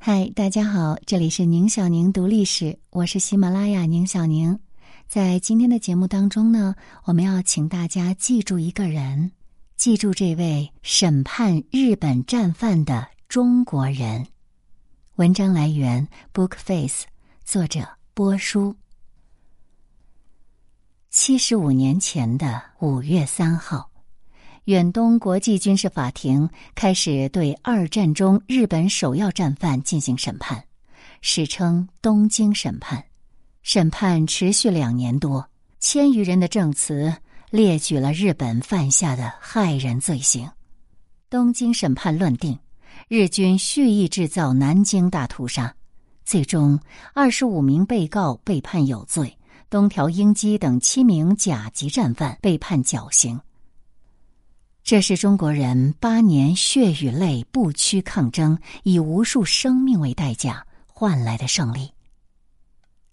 嗨，大家好，这里是宁小宁读历史，我是喜马拉雅宁小宁。在今天的节目当中呢，我们要请大家记住一个人，记住这位审判日本战犯的中国人。文章来源：Bookface，作者波叔。七十五年前的五月三号。远东国际军事法庭开始对二战中日本首要战犯进行审判，史称“东京审判”。审判持续两年多，千余人的证词列举了日本犯下的骇人罪行。东京审判论定，日军蓄意制造南京大屠杀，最终二十五名被告被判有罪，东条英机等七名甲级战犯被判绞刑。这是中国人八年血与泪不屈抗争，以无数生命为代价换来的胜利。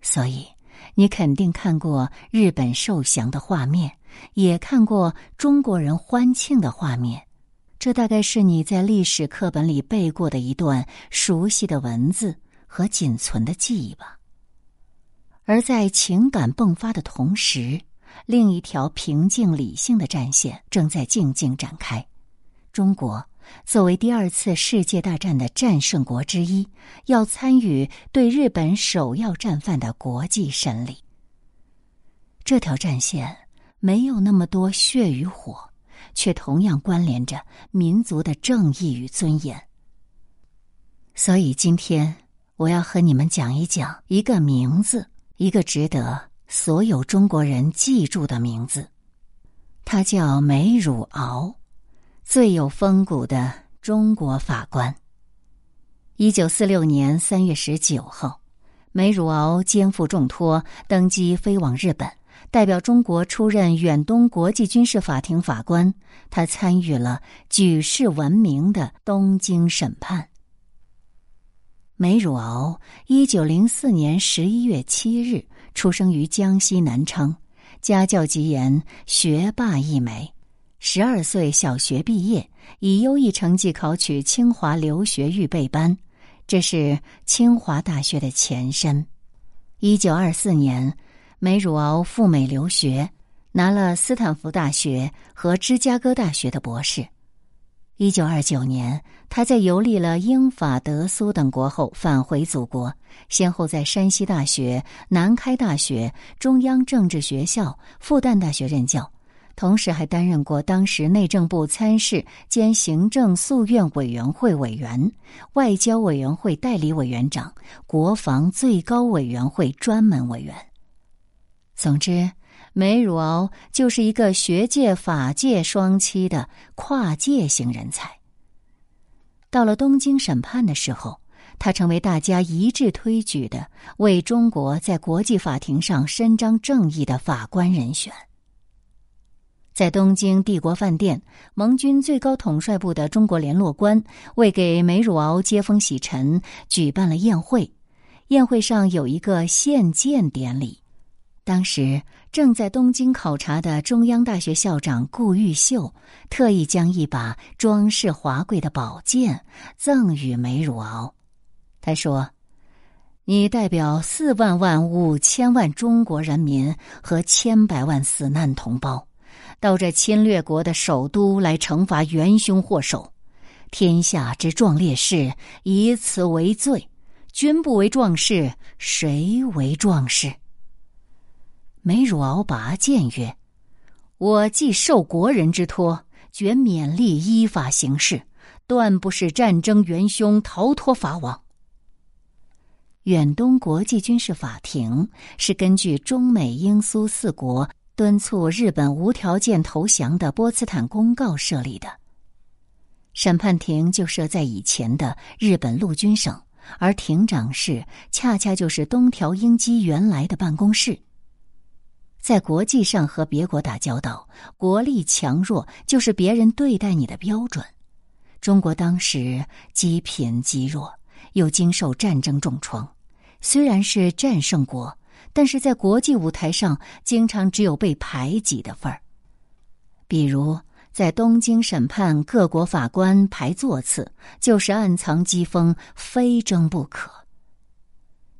所以，你肯定看过日本受降的画面，也看过中国人欢庆的画面。这大概是你在历史课本里背过的一段熟悉的文字和仅存的记忆吧。而在情感迸发的同时。另一条平静理性的战线正在静静展开。中国作为第二次世界大战的战胜国之一，要参与对日本首要战犯的国际审理。这条战线没有那么多血与火，却同样关联着民族的正义与尊严。所以，今天我要和你们讲一讲一个名字，一个值得。所有中国人记住的名字，他叫梅汝敖，最有风骨的中国法官。一九四六年三月十九号，梅汝敖肩负重托，登机飞往日本，代表中国出任远东国际军事法庭法官。他参与了举世闻名的东京审判。梅汝敖，一九零四年十一月七日。出生于江西南昌，家教极严，学霸一枚。十二岁小学毕业，以优异成绩考取清华留学预备班，这是清华大学的前身。一九二四年，梅汝敖赴美留学，拿了斯坦福大学和芝加哥大学的博士。一九二九年，他在游历了英法德苏等国后返回祖国，先后在山西大学、南开大学、中央政治学校、复旦大学任教，同时还担任过当时内政部参事兼行政诉愿委员会委员、外交委员会代理委员长、国防最高委员会专门委员。总之。梅汝敖就是一个学界、法界双栖的跨界型人才。到了东京审判的时候，他成为大家一致推举的为中国在国际法庭上伸张正义的法官人选。在东京帝国饭店，盟军最高统帅部的中国联络官为给梅汝敖接风洗尘，举办了宴会。宴会上有一个献剑典礼。当时正在东京考察的中央大学校长顾玉秀，特意将一把装饰华贵的宝剑赠予梅汝敖。他说：“你代表四万万五千万中国人民和千百万死难同胞，到这侵略国的首都来惩罚元凶祸首。天下之壮烈事，以此为罪。君不为壮士，谁为壮士？”梅汝敖拔剑曰：“我既受国人之托，决勉力依法行事，断不使战争元凶逃脱法网。”远东国际军事法庭是根据中美英苏四国敦促日本无条件投降的波茨坦公告设立的。审判庭就设在以前的日本陆军省，而庭长室恰恰就是东条英机原来的办公室。在国际上和别国打交道，国力强弱就是别人对待你的标准。中国当时积贫积弱，又经受战争重创，虽然是战胜国，但是在国际舞台上经常只有被排挤的份儿。比如在东京审判各国法官排座次，就是暗藏机锋，非争不可。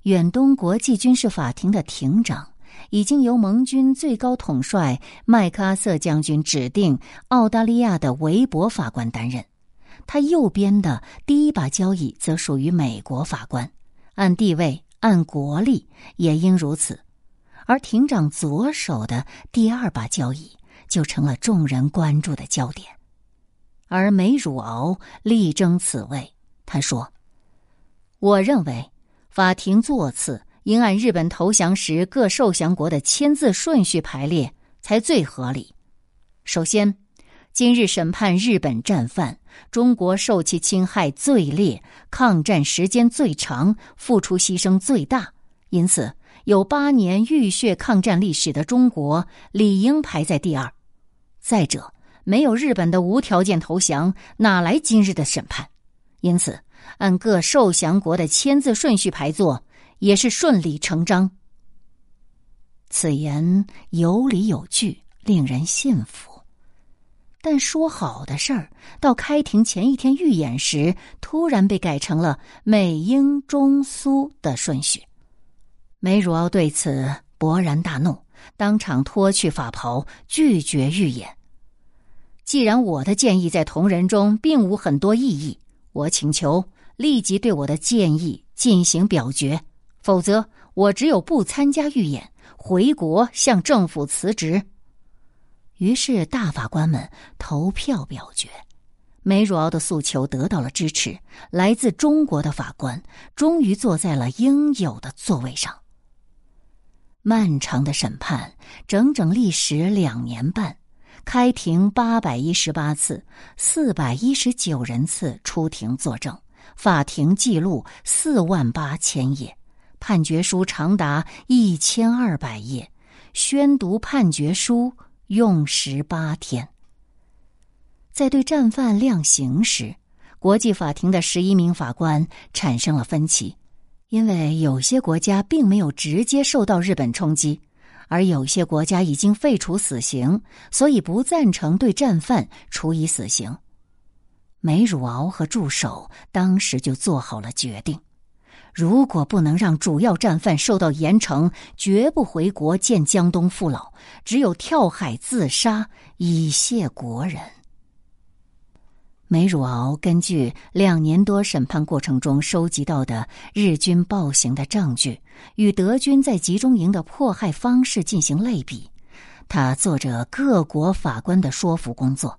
远东国际军事法庭的庭长已经由盟军最高统帅麦克阿瑟将军指定，澳大利亚的韦伯法官担任。他右边的第一把交椅则属于美国法官，按地位、按国力也应如此。而庭长左手的第二把交椅。就成了众人关注的焦点，而梅汝敖力争此位。他说：“我认为，法庭座次应按日本投降时各受降国的签字顺序排列才最合理。首先，今日审判日本战犯，中国受其侵害最烈，抗战时间最长，付出牺牲最大，因此。”有八年浴血抗战历史的中国，理应排在第二。再者，没有日本的无条件投降，哪来今日的审判？因此，按各受降国的签字顺序排座，也是顺理成章。此言有理有据，令人信服。但说好的事儿，到开庭前一天预演时，突然被改成了美、英、中、苏的顺序。梅汝敖对此勃然大怒，当场脱去法袍，拒绝预演。既然我的建议在同仁中并无很多异议，我请求立即对我的建议进行表决，否则我只有不参加预演，回国向政府辞职。于是大法官们投票表决，梅汝敖的诉求得到了支持，来自中国的法官终于坐在了应有的座位上。漫长的审判整整历时两年半，开庭八百一十八次，四百一十九人次出庭作证，法庭记录四万八千页，判决书长达一千二百页，宣读判决书用时八天。在对战犯量刑时，国际法庭的十一名法官产生了分歧。因为有些国家并没有直接受到日本冲击，而有些国家已经废除死刑，所以不赞成对战犯处以死刑。梅汝敖和助手当时就做好了决定：如果不能让主要战犯受到严惩，绝不回国见江东父老，只有跳海自杀以谢国人。梅汝敖根据两年多审判过程中收集到的日军暴行的证据，与德军在集中营的迫害方式进行类比，他做着各国法官的说服工作。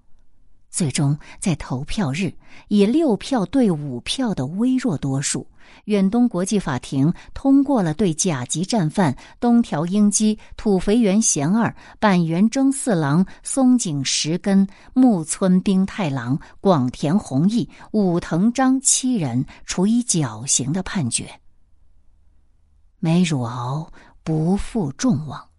最终，在投票日以六票对五票的微弱多数，远东国际法庭通过了对甲级战犯东条英机、土肥原贤二、板垣征四郎、松井石根、木村兵太郎、广田弘毅、武藤章七人处以绞刑的判决。梅汝敖不负众望，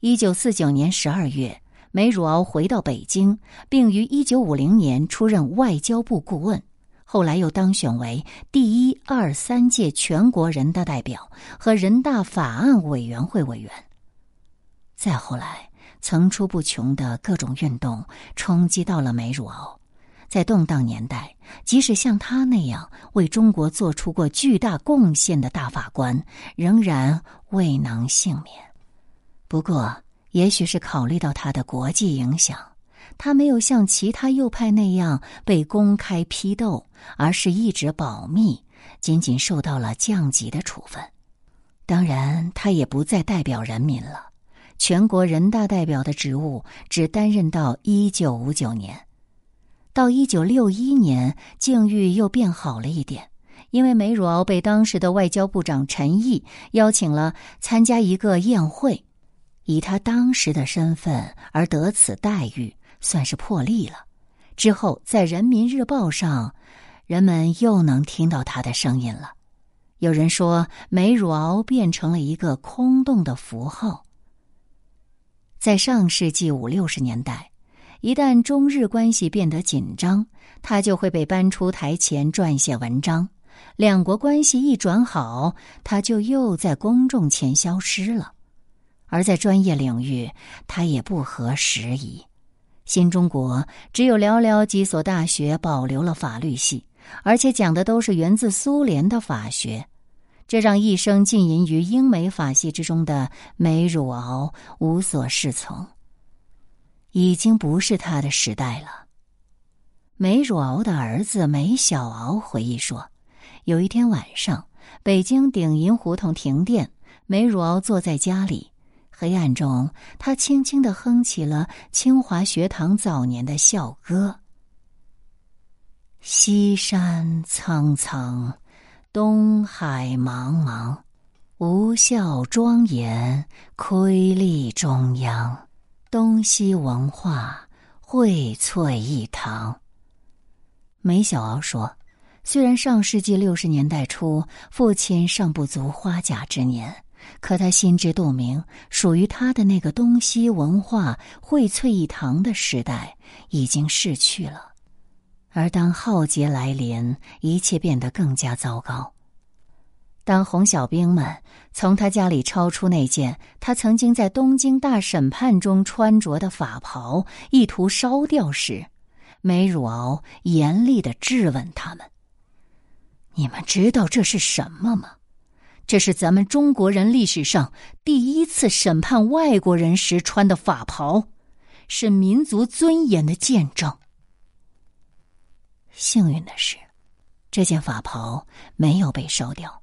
一九四九年十二月。梅汝敖回到北京，并于一九五零年出任外交部顾问，后来又当选为第一、二、三届全国人大代表和人大法案委员会委员。再后来，层出不穷的各种运动冲击到了梅汝敖，在动荡年代，即使像他那样为中国做出过巨大贡献的大法官，仍然未能幸免。不过，也许是考虑到他的国际影响，他没有像其他右派那样被公开批斗，而是一直保密，仅仅受到了降级的处分。当然，他也不再代表人民了，全国人大代表的职务只担任到一九五九年。到一九六一年，境遇又变好了一点，因为梅汝敖被当时的外交部长陈毅邀请了参加一个宴会。以他当时的身份而得此待遇，算是破例了。之后，在《人民日报》上，人们又能听到他的声音了。有人说，梅汝敖变成了一个空洞的符号。在上世纪五六十年代，一旦中日关系变得紧张，他就会被搬出台前撰写文章；两国关系一转好，他就又在公众前消失了。而在专业领域，他也不合时宜。新中国只有寥寥几所大学保留了法律系，而且讲的都是源自苏联的法学，这让一生浸淫于英美法系之中的梅汝敖无所适从。已经不是他的时代了。梅汝敖的儿子梅小敖回忆说，有一天晚上，北京鼎银胡同停电，梅汝敖坐在家里。黑暗中，他轻轻的哼起了清华学堂早年的校歌：“西山苍苍，东海茫茫，吾校庄严，窥立中央，东西文化荟萃一堂。”梅小敖说：“虽然上世纪六十年代初，父亲尚不足花甲之年。”可他心知肚明，属于他的那个东西文化荟萃一堂的时代已经逝去了，而当浩劫来临，一切变得更加糟糕。当红小兵们从他家里抄出那件他曾经在东京大审判中穿着的法袍，意图烧掉时，梅汝敖严厉的质问他们：“你们知道这是什么吗？”这是咱们中国人历史上第一次审判外国人时穿的法袍，是民族尊严的见证。幸运的是，这件法袍没有被烧掉。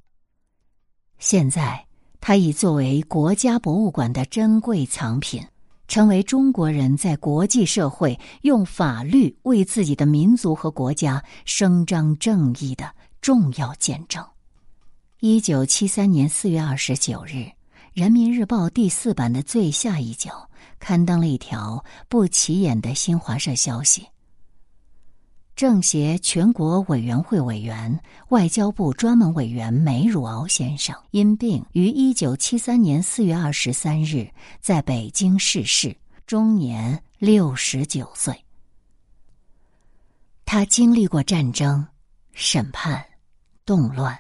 现在，它已作为国家博物馆的珍贵藏品，成为中国人在国际社会用法律为自己的民族和国家伸张正义的重要见证。一九七三年四月二十九日，《人民日报》第四版的最下一角刊登了一条不起眼的新华社消息：政协全国委员会委员、外交部专门委员梅汝敖先生因病于一九七三年四月二十三日在北京逝世，终年六十九岁。他经历过战争、审判、动乱。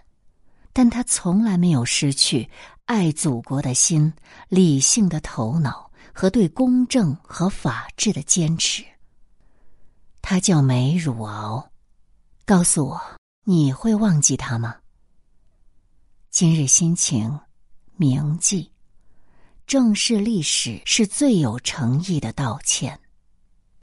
但他从来没有失去爱祖国的心、理性的头脑和对公正和法治的坚持。他叫梅汝敖，告诉我，你会忘记他吗？今日心情铭记，正视历史是最有诚意的道歉。